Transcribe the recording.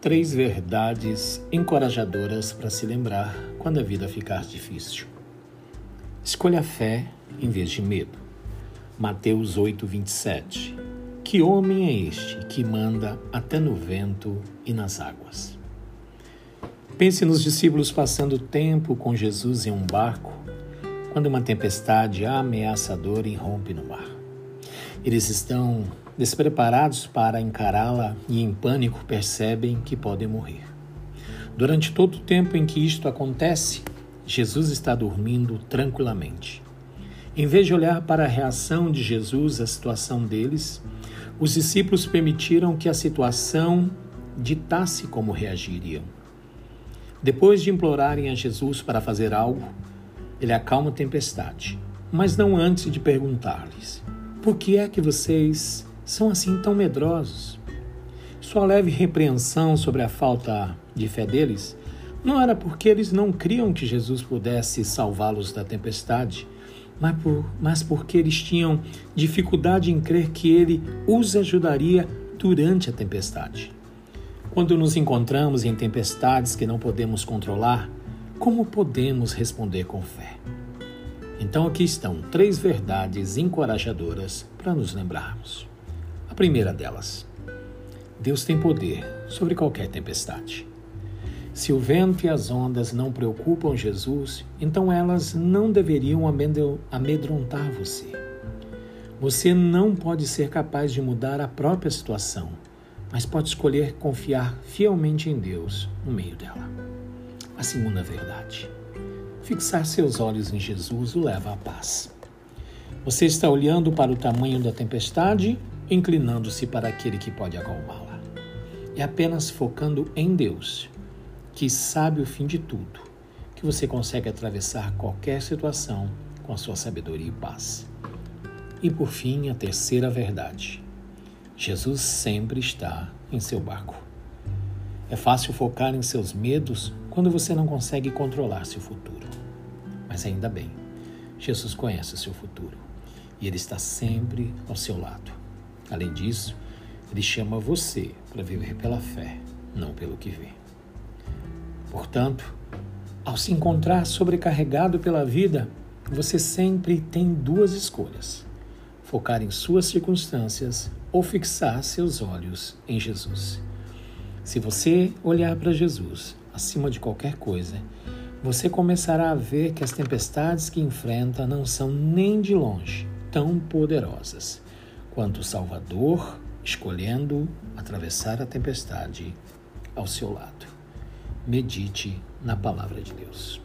Três verdades encorajadoras para se lembrar quando a vida ficar difícil. Escolha a fé em vez de medo. Mateus 8, 27. Que homem é este que manda até no vento e nas águas? Pense nos discípulos passando tempo com Jesus em um barco, quando uma tempestade ameaçadora irrompe no mar. Eles estão despreparados para encará-la e, em pânico, percebem que podem morrer. Durante todo o tempo em que isto acontece, Jesus está dormindo tranquilamente. Em vez de olhar para a reação de Jesus à situação deles, os discípulos permitiram que a situação ditasse como reagiriam. Depois de implorarem a Jesus para fazer algo, ele acalma a tempestade, mas não antes de perguntar-lhes: Por que é que vocês são assim tão medrosos? Sua leve repreensão sobre a falta de fé deles não era porque eles não criam que Jesus pudesse salvá-los da tempestade, mas, por, mas porque eles tinham dificuldade em crer que ele os ajudaria durante a tempestade. Quando nos encontramos em tempestades que não podemos controlar, como podemos responder com fé? Então aqui estão três verdades encorajadoras para nos lembrarmos primeira delas, Deus tem poder sobre qualquer tempestade. Se o vento e as ondas não preocupam Jesus, então elas não deveriam amedrontar você. Você não pode ser capaz de mudar a própria situação, mas pode escolher confiar fielmente em Deus no meio dela. A segunda verdade: fixar seus olhos em Jesus o leva à paz. Você está olhando para o tamanho da tempestade inclinando-se para aquele que pode acalmá-la. É apenas focando em Deus, que sabe o fim de tudo, que você consegue atravessar qualquer situação com a sua sabedoria e paz. E por fim, a terceira verdade: Jesus sempre está em seu barco. É fácil focar em seus medos quando você não consegue controlar seu futuro. Mas ainda bem, Jesus conhece o seu futuro e Ele está sempre ao seu lado. Além disso, ele chama você para viver pela fé, não pelo que vê. Portanto, ao se encontrar sobrecarregado pela vida, você sempre tem duas escolhas: focar em suas circunstâncias ou fixar seus olhos em Jesus. Se você olhar para Jesus acima de qualquer coisa, você começará a ver que as tempestades que enfrenta não são nem de longe tão poderosas quanto o Salvador, escolhendo atravessar a tempestade ao seu lado. Medite na palavra de Deus.